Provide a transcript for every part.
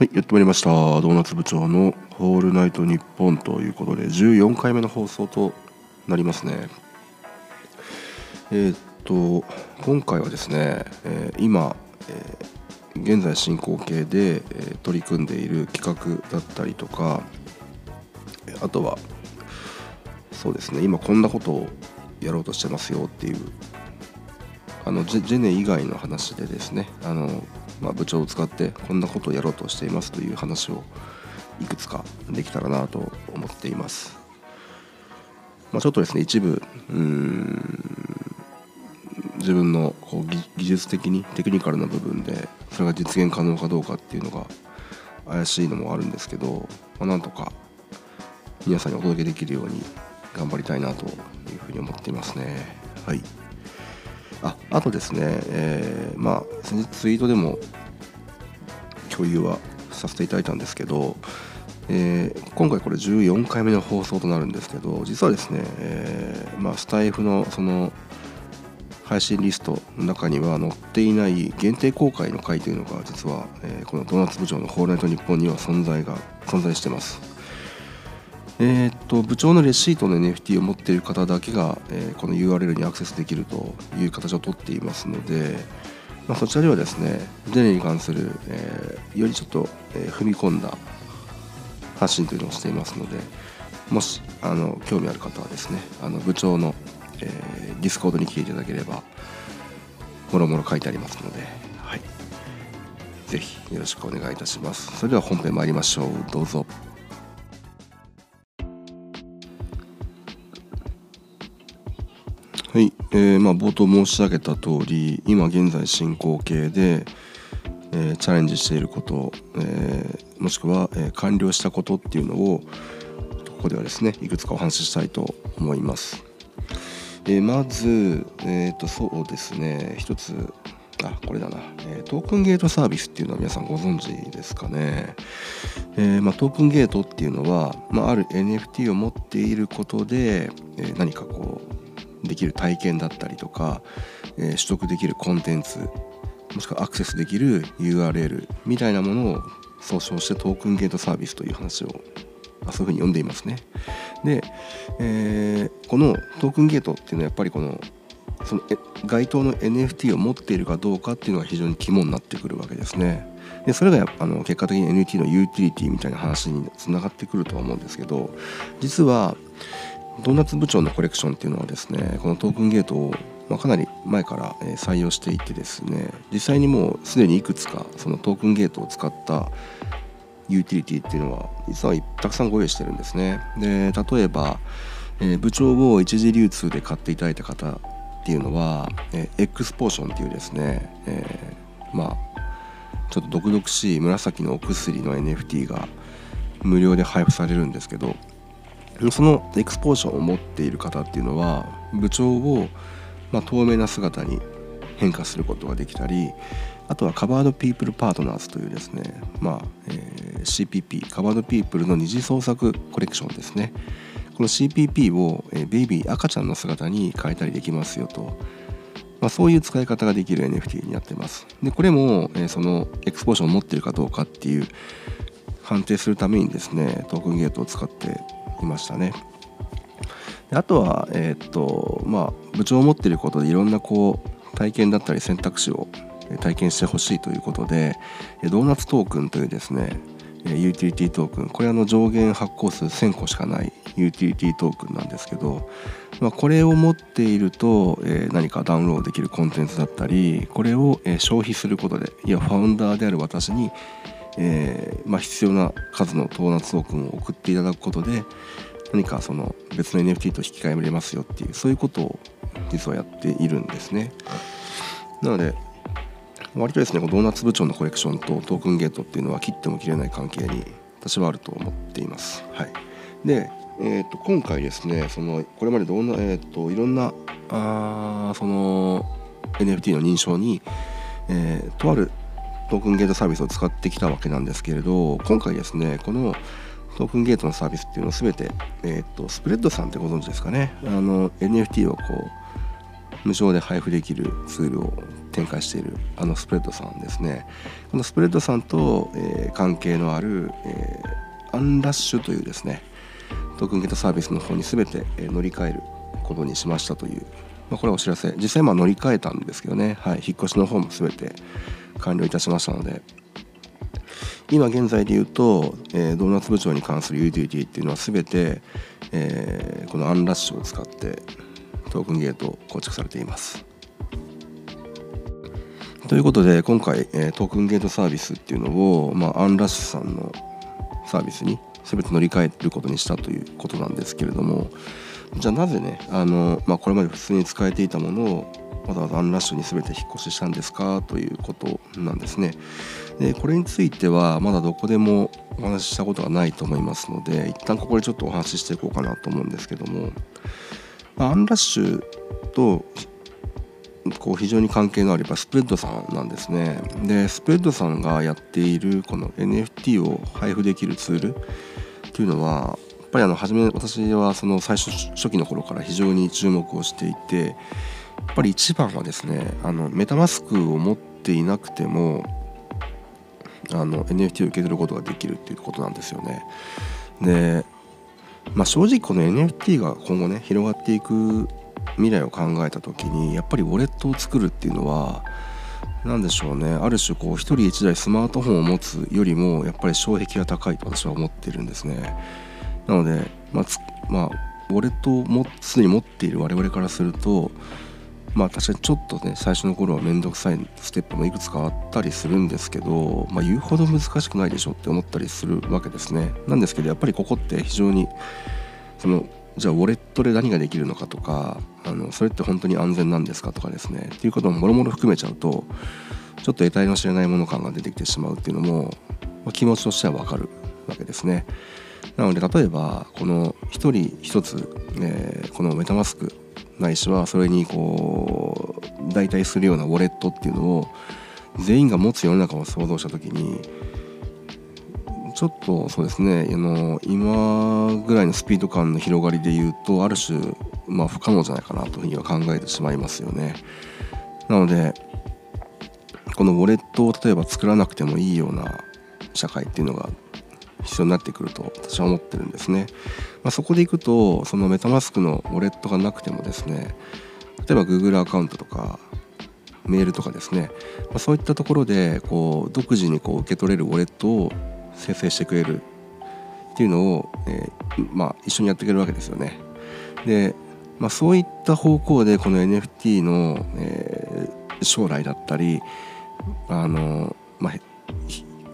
はい、やってまいりました。ドーナツ部長のホールナイトニッポンということで、14回目の放送となりますね。えー、っと、今回はですね、えー、今、えー、現在進行形で、え、取り組んでいる企画だったりとか、あとは、そうですね、今こんなことをやろうとしてますよっていう、あのジェネ以外の話でですね、あのまあ、部長を使ってこんなことをやろうとしていますという話をいくつかできたらなと思っています。まあ、ちょっとですね一部うん自分のこう技術的にテクニカルな部分でそれが実現可能かどうかっていうのが怪しいのもあるんですけど、まあ、なんとか皆さんにお届けできるように頑張りたいなというふうに思っていますね。はいああとですね、えー、まあ先日ツイートでも共有はさせていただいたんですけど、えー、今回これ14回目の放送となるんですけど実はですね、えー、まあ、スタイフのその配信リストの中には載っていない限定公開の回というのが実は、えー、このドーナツ部長の「ホールナイトニッポン」には存在が存在してます。えー、っと部長のレシートの NFT を持っている方だけが、えー、この URL にアクセスできるという形をとっていますので、まあ、そちらではですねデネに関する、えー、よりちょっと、え踏み込んだ発信というのをしていますのでもしあの興味ある方はですねあの部長の、えー、ディスコードに来ていただければもろもろ書いてありますので、はい、ぜひよろしくお願いいたします。それでは本編参りましょう。どうぞ。はい、えー、まあ、冒頭申し上げた通り今現在進行形で、えー、チャレンジしていること、えー、もしくは、えー、完了したことっていうのをここではですねいくつかお話ししたいと思います。えー、まず、えーと、そうですね。一つあこれだな、えー、トークンゲートサービスっていうのは皆さんご存知ですかね、えーまあ、トークンゲートっていうのは、まあ、ある NFT を持っていることで、えー、何かこうできる体験だったりとか、えー、取得できるコンテンツもしくはアクセスできる URL みたいなものを総称してトークンゲートサービスという話をそういうふうに呼んでいますね。で、えー、このトークンゲートっていうのはやっぱりこのその該当の NFT を持っているかどうかっていうのが非常に肝になってくるわけですね。でそれがあの結果的に NFT のユーティリティみたいな話につながってくるとは思うんですけど実はドーナツ部長のコレクションっていうのはですねこのトークンゲートを、ま、かなり前から採用していてですね実際にもうすでにいくつかそのトークンゲートを使ったユーティリティっていうのは実はたくさんご用意してるんですね。で例えば、えー、部長を一次流通で買っていただいた方っていうのは、えー、X ポーションっていうですね、えー、まあちょっと毒々しい紫のお薬の NFT が無料で配布されるんですけどそのエクスポーションを持っている方っていうのは部長を、ま、透明な姿に変化することができたりあとはカバードピープルパートナーズというですね、まあえー、CPP カバードピープルの二次創作コレクションですね。この CPP を、えー、ベイビー赤ちゃんの姿に変えたりできますよと、まあ、そういう使い方ができる NFT になってます。でこれも、えー、そのエクスポーションを持っているかどうかっていう判定するためにですねトークンゲートを使っていましたね。あとは、えー、っとまあ、部長を持っていることでいろんなこう体験だったり選択肢を体験してほしいということでドーナツトークンというですねユーティリティトークンこれあの上限発行数1000個しかないユーティリティトークンなんですけど、まあ、これを持っていると、え何かダウンロードできるコンテンツだったりこれを、え消費することでいやファウンダーである私にえーまあ、必要な数のドーナツトークンを送っていただくことで何かその別の NFT と引き換えられますよっていうそういうことを実はやっているんですね。なので割とですねドーナツ部長のコレクションとトークンゲートっていうのは切っても切れない関係に私はあると思っています。はい、で、えー、と今回ですねそのこれまでどんな、えー、といろんなあその NFT の認証に、えー、とあるトークンゲートサービスを使ってきたわけなんですけれど今回ですねこのトークンゲートのサービスっていうのを全て、えーと、スプレッドさんってご存知ですかね。あの NFT をこう無償で配布できるツールを展開しているあのスプレッドさんですね。このスプレッドさんと、えー、関係のある、えー、アンラッシュというですねトークンゲートサービスの方に全てえ乗り換えることにしましたという、まあ、これはお知らせ。実際まあ乗り換えたんですけどね、はい、引っ越しの方も全て完了いたしましたので今現在で言うと、えー、ドーナツ部長に関するユーティリティっていうのは全て、えー、このアンラッシュを使ってトークンゲート構築されています。ということで今回、えー、トークンゲートサービスっていうのを、まあ、アンラッシュさんのサービスに全て乗り換えることにしたということなんですけれどもじゃあなぜねあの、まあ、これまで普通に使えていたものをわざわざアンラッシュに全て引っ越ししたんですか？ということなんですね。でこれについてはまだどこでもお話ししたことがないと思いますので一旦ここでちょっとお話ししていこうかなと思うんですけども、ま、アンラッシュとこう非常に関係のあるスプレッドさんなんですね。でスプレッドさんがやっているこの NFT を配布できるツールっていうのはやっぱりあの初め私はその最初初期の頃から非常に注目をしていてっぱり一番はですねあのメタマスクを持っていなくてもあの NFT を受け取ることができるっていうことなんですよね。で、まあ、正直この NFT が今後ね広がっていく未来を考えた時にやっぱりウォレットを作るっていうのは何でしょうねある種こう一人一台スマートフォンを持つよりもやっぱり障壁が高いと私は思ってるんですね。なので、まあ、まあ、ウォレットをもすでに持っている我々からするとまあ確かにちょっとね最初の頃は面倒くさいステップもいくつかあったりするんですけど、まあ、言うほど難しくないでしょって思ったりするわけですね。なんですけどやっぱりここって非常にそのじゃあウォレットで何ができるのかとかあのそれって本当に安全なんですかとかですねっていうことももろもろ含めちゃうとちょっと得体の知れないもの感が出てきてしまうっていうのも、まあ、気持ちとしてはわかるわけですね。なので例えばこの一人一つ、えー、このメタマスクないしはそれにこう代替するようなウォレットっていうのを全員が持つ世の中を想像した時にちょっとそうですねあの今ぐらいのスピード感の広がりで言うとある種、まあ、不可能じゃないかなというふうには考えてしまいますよね。なのでこのウォレットを例えば作らなくてもいいような社会っていうのが必要になってくると私は思ってるんですね。まあ、そこでいくとそのメタマスクのウォレットがなくてもですね例えば Google アカウントとかメールとかですね、まあ、そういったところでこう独自にこう受け取れるウォレットを生成してくれるっていうのを、えー、まあ、一緒にやってくれるわけですよね。で、まあ、そういった方向でこの NFT の、えー、将来だったりあの、まあ、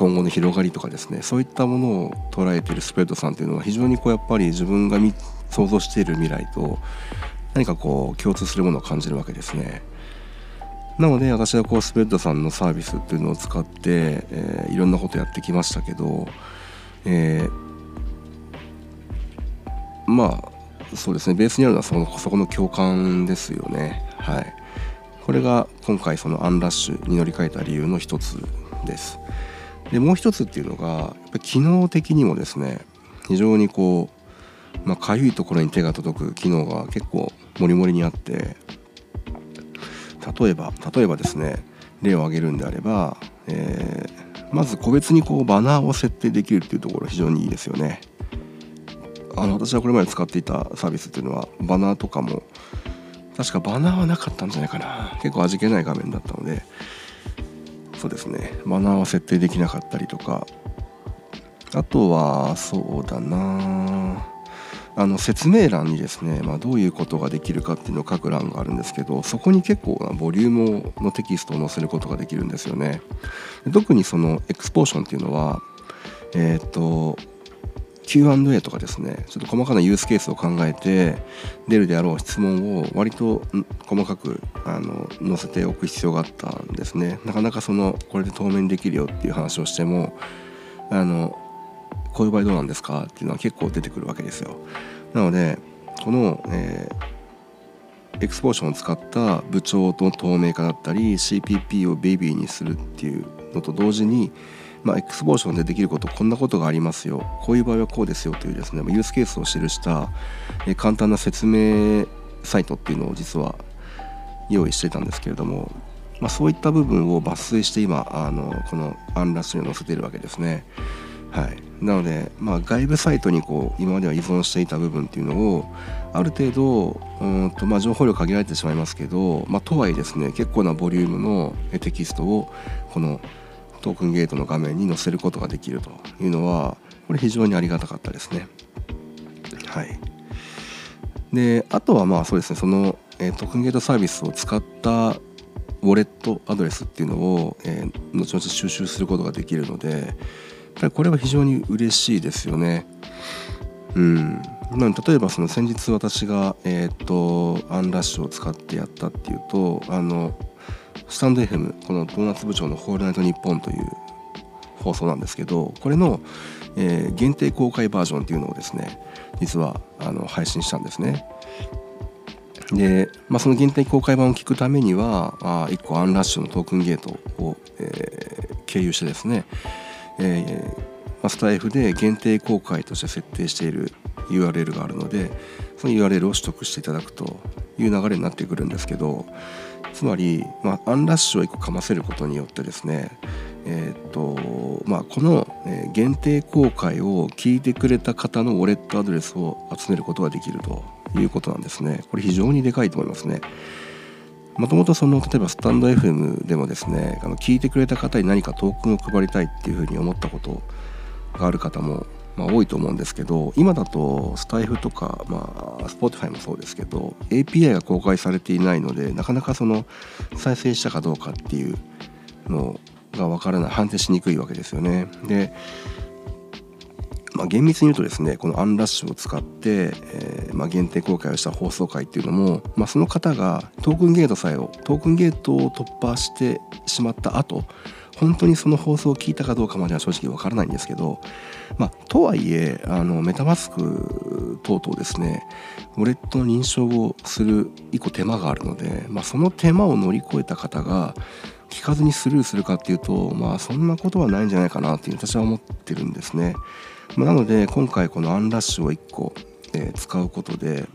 今後の広がりとかですねそういったものを捉えているスプレッドさんっていうのは非常にこうやっぱり自分が想像している未来と何かこう共通するものを感じるわけですね。なので私はこうスプレッドさんのサービスっていうのを使って、えー、いろんなことやってきましたけど、えー、まあそうですねベースにあるのはそのそこの共感ですよね。はい。これが今回そのアンラッシュに乗り換えた理由の一つです。でもう一つっていうのがやっぱ機能的にもですね非常にこうまあかゆいところに手が届く機能が結構モリモリにあって例えば例えばですね例を挙げるんであれば、えー、まず個別にこうバナーを設定できるっていうところ非常にいいですよね。あの私はこれまで使っていたサービスっていうのはバナーとかも確かバナーはなかったんじゃないかな。結構味気ない画面だったのでそうですね。マナーは設定できなかったりとか。あとはそうだな。あの説明欄にですね、まあ、どういうことができるかっていうのを書く欄があるんですけどそこに結構なボリュームのテキストを載せることができるんですよね。特にそのエクスポーションっていうのはえっ、ー、と Q&A とかですねちょっと細かなユースケースを考えて出るであろう質問を割と細かくあの載せておく必要があったんですね。なかなかそのこれで当面できるよっていう話をしてもあのこういう場合どうなんですか？っていうのは結構出てくるわけですよ。なのでこの、えー、エクスポーションを使った部長と透明化だったり CPP をベイビーにするっていうのと同時にまあ、エクスポーションでできることこんなことがありますよこういう場合はこうですよというですねユースケースを記した、簡単な説明サイトっていうのを実は用意してたんですけれどもまあ、そういった部分を抜粋して今あのこのアンラッシュに載せてるわけですね。はい、なので、まあ、外部サイトにこう今までは依存していた部分っていうのをある程度うんと、まあ、情報量限られてしまいますけど、まあ、とはいえですね結構なボリュームのテキストをこのトークンゲートの画面に載せることができるというのはこれ非常にありがたかったですね。はい、であとはまあそうですねその、えー、トークンゲートサービスを使ったウォレットアドレスっていうのを、えー、後々収集することができるのでこれは非常に嬉しいですよね。うん、例えばその先日私が、えーと、アンラッシュを使ってやったっていうとあのスタンド FM このドーナツ部長の「ホールナイトニッポン」という放送なんですけどこれの、えー、限定公開バージョンっていうのをですね実はあの配信したんですね。で、まあ、その限定公開版を聞くためにはあ1個アンラッシュのトークンゲートを、えー、経由してですね、えーま、スタイフで限定公開として設定している URL があるのでその URL を取得していただくという流れになってくるんですけどつまり、まあ、アンラッシュを1個かませることによってですねえーとまあ、この限定公開を聞いてくれた方のウォレットアドレスを集めることができるということなんですね。これ非常にでかいと思いますね。もともとその例えばスタンド FM でもですねあの聞いてくれた方に何かトークンを配りたいっていうふうに思ったことがある方も、まあ、多いと思うんですけど今だとスタイフとか、まあ、Spotify もそうですけど API が公開されていないのでなかなかその再生したかどうかっていうのが分からない判定しにくいわけですよね。でまあ、厳密に言うとですねこのアンラッシュを使って、えー、まあ、限定公開をした放送回っていうのも、まあ、その方がトークンゲートさえをトークンゲートを突破してしまった後本当にその放送を聞いたかどうかまでは正直わからないんですけど、まあ、とはいえあのメタマスク等々ですねウォレットの認証をする一個手間があるので、まあ、その手間を乗り越えた方が聞かずにスルーするかっていうとまあそんなことはないんじゃないかなっていう私は思ってるんですね。ま、なので今回このアンラッシュを1個、えー、使うことで、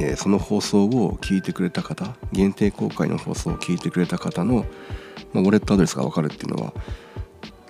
えー、その放送を聞いてくれた方限定公開の放送を聞いてくれた方の、まあ、ウォレットアドレスが分かるっていうのは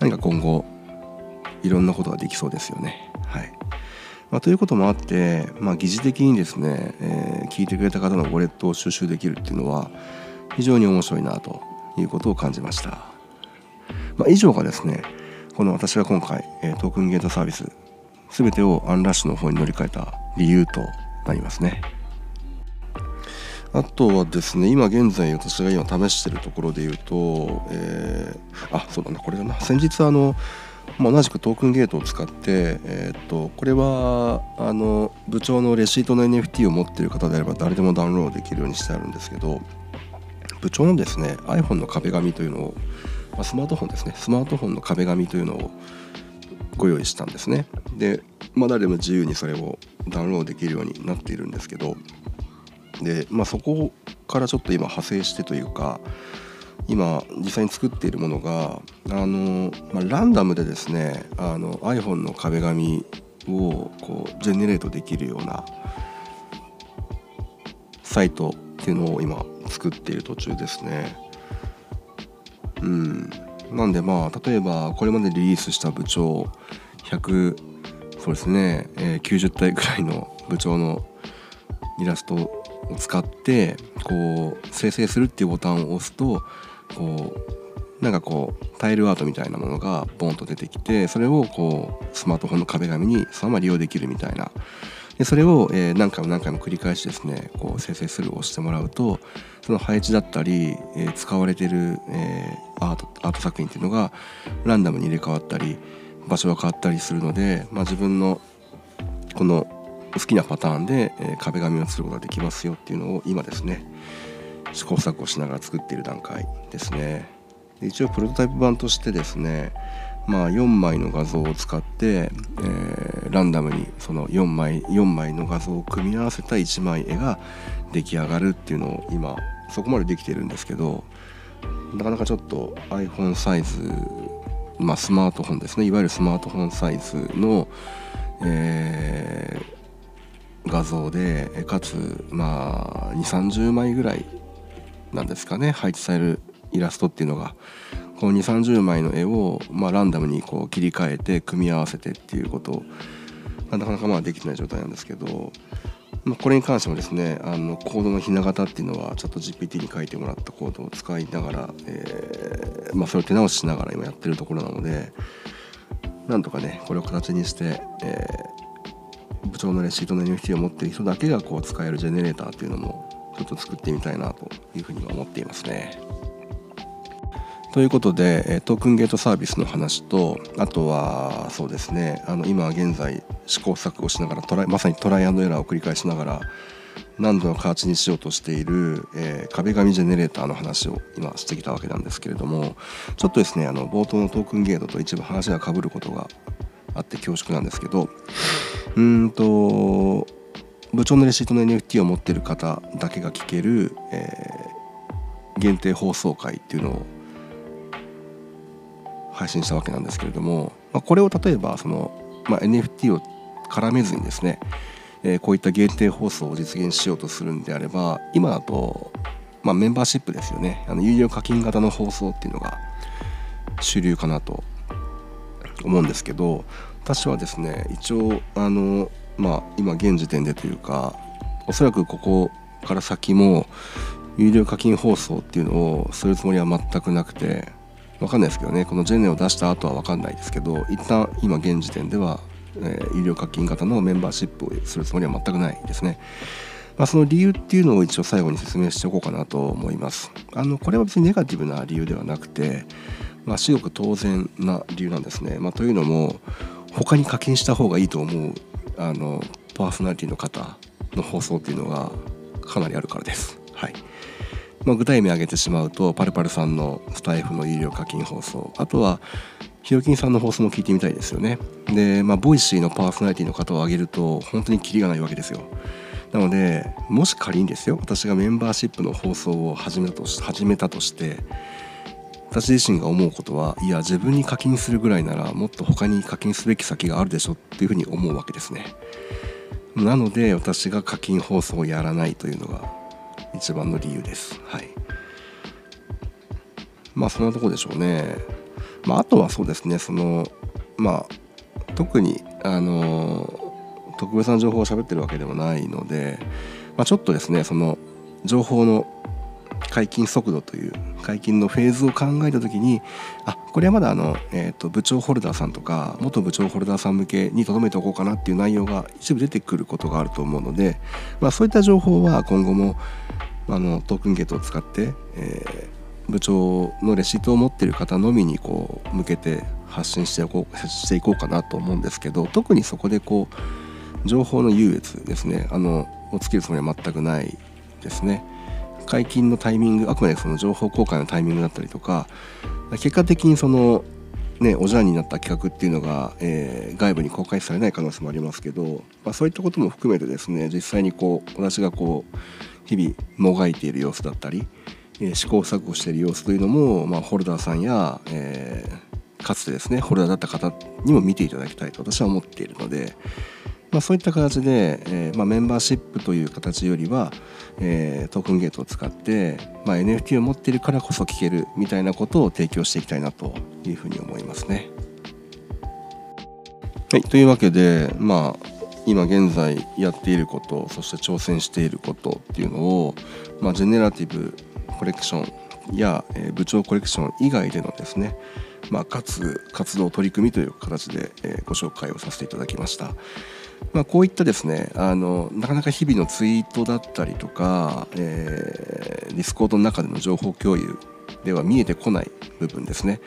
何か今後いろんなことができそうですよね。はいまあ、ということもあって、まあ、疑似的にですね、えー、聞いてくれた方のウォレットを収集できるっていうのは非常に面白いなということを感じました。まあ、以上がですねこの私が今回、えトークンゲートサービス全てをアンラッシュの方に乗り換えた理由となりますね。あとはですね今現在私が今試してるところで言うと、えー、あそうだなこれだな。先日あの、ま、同じくトークンゲートを使って、えー、っとこれはあの部長のレシートの NFT を持っている方であれば誰でもダウンロードできるようにしてあるんですけど部長のですね iPhone の壁紙というのをまあ、スマートフォンですねスマートフォンの壁紙というのをご用意したんですね。で、まあ、誰でも自由にそれをダウンロードできるようになっているんですけどで、まあ、そこからちょっと今派生してというか今実際に作っているものがあの、まあ、ランダムでですねあの iPhone の壁紙をこうジェネレートできるようなサイトっていうのを今作っている途中ですね。うんなんでまあ例えばこれまでリリースした部長100そうですね、えー、90体ぐらいの部長のイラストを使ってこう生成するっていうボタンを押すとこうなんかこうタイルアートみたいなものがボンと出てきてそれをこうスマートフォンの壁紙にそのまま利用できるみたいな。でそれを、え、何回も何回も繰り返しですねこう生成するを押してもらうとその配置だったり、え、使われてる、え、アートアート作品っていうのがランダムに入れ替わったり場所が変わったりするので、まあ、自分のこの好きなパターンで、え、壁紙を作ることができますよっていうのを今ですね試行錯誤しながら作っている段階ですね。一応プロトタイプ版としてですねまあ、4枚の画像を使って、えー、ランダムにその4枚4枚の画像を組み合わせた1枚絵が出来上がるっていうのを今そこまでできてるんですけどなかなかちょっと iPhone サイズ、まあ、スマートフォンですねいわゆるスマートフォンサイズの、えー、画像でかつまあ2 3 0枚ぐらいなんですかね配置されるイラストっていうのが。こう2 3 0枚の絵を、まあ、ランダムにこう切り替えて組み合わせてっていうこと。をなかなかまあできてない状態なんですけど、まあ、これに関してもですねあのコードのひな形っていうのはチャット GPT に書いてもらったコードを使いながら、えーまあ、それを手直ししながら今やってるところなのでなんとかねこれを形にして、えー、部長のレシートの NFT を持っている人だけがこう使えるジェネレーターっていうのもちょっと作ってみたいなというふうには思っていますね。ということでトークンゲートサービスの話とあとはそうですねあの今現在試行錯誤しながらトライまさにトライアンドエラーを繰り返しながら何度の形にしようとしている、えー、壁紙ジェネレーターの話を今してきたわけなんですけれどもちょっとですねあの冒頭のトークンゲートと一部話がかぶることがあって恐縮なんですけどうんと部長のレシートの NFT を持ってる方だけが聞ける、えー、限定放送回っていうのを配信したわけなんですけれども、まあ、これを例えばその、まあ、NFT を絡めずにですね、えー、こういった限定放送を実現しようとするんであれば今だと、まあ、メンバーシップですよね。あの有料課金型の放送っていうのが主流かなと思うんですけど私はですね一応あのまあ今現時点でというかおそらくここから先も有料課金放送っていうのをするつもりは全くなくて分かんないですけどねこのジェネを出した後は分かんないですけど一旦今現時点では、えー、有料課金型のメンバーシップをするつもりは全くないですね。まあ、その理由っていうのを一応最後に説明しておこうかなと思います。あのこれは別にネガティブな理由ではなくて、まあ、至極当然な理由なんですね。まあ、というのも他に課金した方がいいと思うあのパーソナリティの方の放送っていうのがかなりあるからです。はい。まあ、具体名挙げてしまうとパルパルさんのスタイフの有料課金放送。あとはひろきんさんの放送も聞いてみたいですよね。でまあボイシーのパーソナリティの方を挙げると本当にキリがないわけですよ。なのでもし仮にですよ私がメンバーシップの放送を始めたとし始めたとして私自身が思うことはいや自分に課金するぐらいならもっと他に課金すべき先があるでしょっていうふうに思うわけですね。なので私が課金放送をやらないというのが一番の理由です。はい。まあそんなとこでしょうね。まああとはそうですね。そのまあ特にあの特別な情報を喋ってるわけでもないので、まあ、ちょっとですねその情報の解禁速度という解禁のフェーズを考えた時にあこれはまだあの、えーと、部長ホルダーさんとか元部長ホルダーさん向けに留めておこうかなっていう内容が一部出てくることがあると思うので、まあ、そういった情報は今後もあのトークンゲートを使って、えー、部長のレシートを持ってる方のみにこう向けて発信していこうしていこうかなと思うんですけど特にそこでこう情報の優越ですねあのをつけるつもりは全くないですね。解禁のタイミングあくまでその情報公開のタイミングだったりとか結果的にそのねおじゃんになった企画っていうのが、えー、外部に公開されない可能性もありますけど、まあ、そういったことも含めてですね実際にこう私がこう日々もがいている様子だったり、えー、試行錯誤している様子というのも、まあ、ホルダーさんや、えー、かつてですねホルダーだった方にも見ていただきたいと私は思っているので、まあ、そういった形で、えーまあ、メンバーシップという形よりは、えー、トークンゲートを使って、まあ、NFT を持っているからこそ聞けるみたいなことを提供していきたいなというふうに思いますね。はい、というわけでまあ今現在やっていることそして挑戦していることっていうのを、まあ、ジェネラティブコレクションや、えー、部長コレクション以外でのですね、まあ、かつ活動取り組みという形で、えー、ご紹介をさせていただきました。まあ、こういったですねあのなかなか日々のツイートだったりとか、えー、ディスコードの中での情報共有では見えてこない部分ですね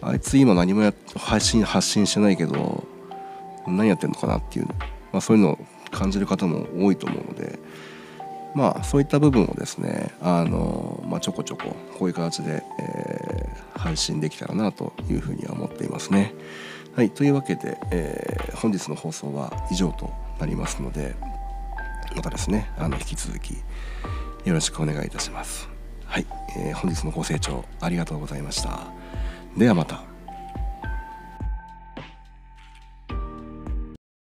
あいつ今何もや配信発信してないけど何やってんのかなっていうまあ、そういうのを感じる方も多いと思うのでまあそういった部分をですねあの、まあ、ちょこちょここういう形で、えー、配信できたらなというふうには思っていますね。はいというわけで、えー、本日の放送は以上となりますのでまたですねあの引き続きよろしくお願いいたします。はい、えー、本日のご清聴ありがとうございました。ではまた。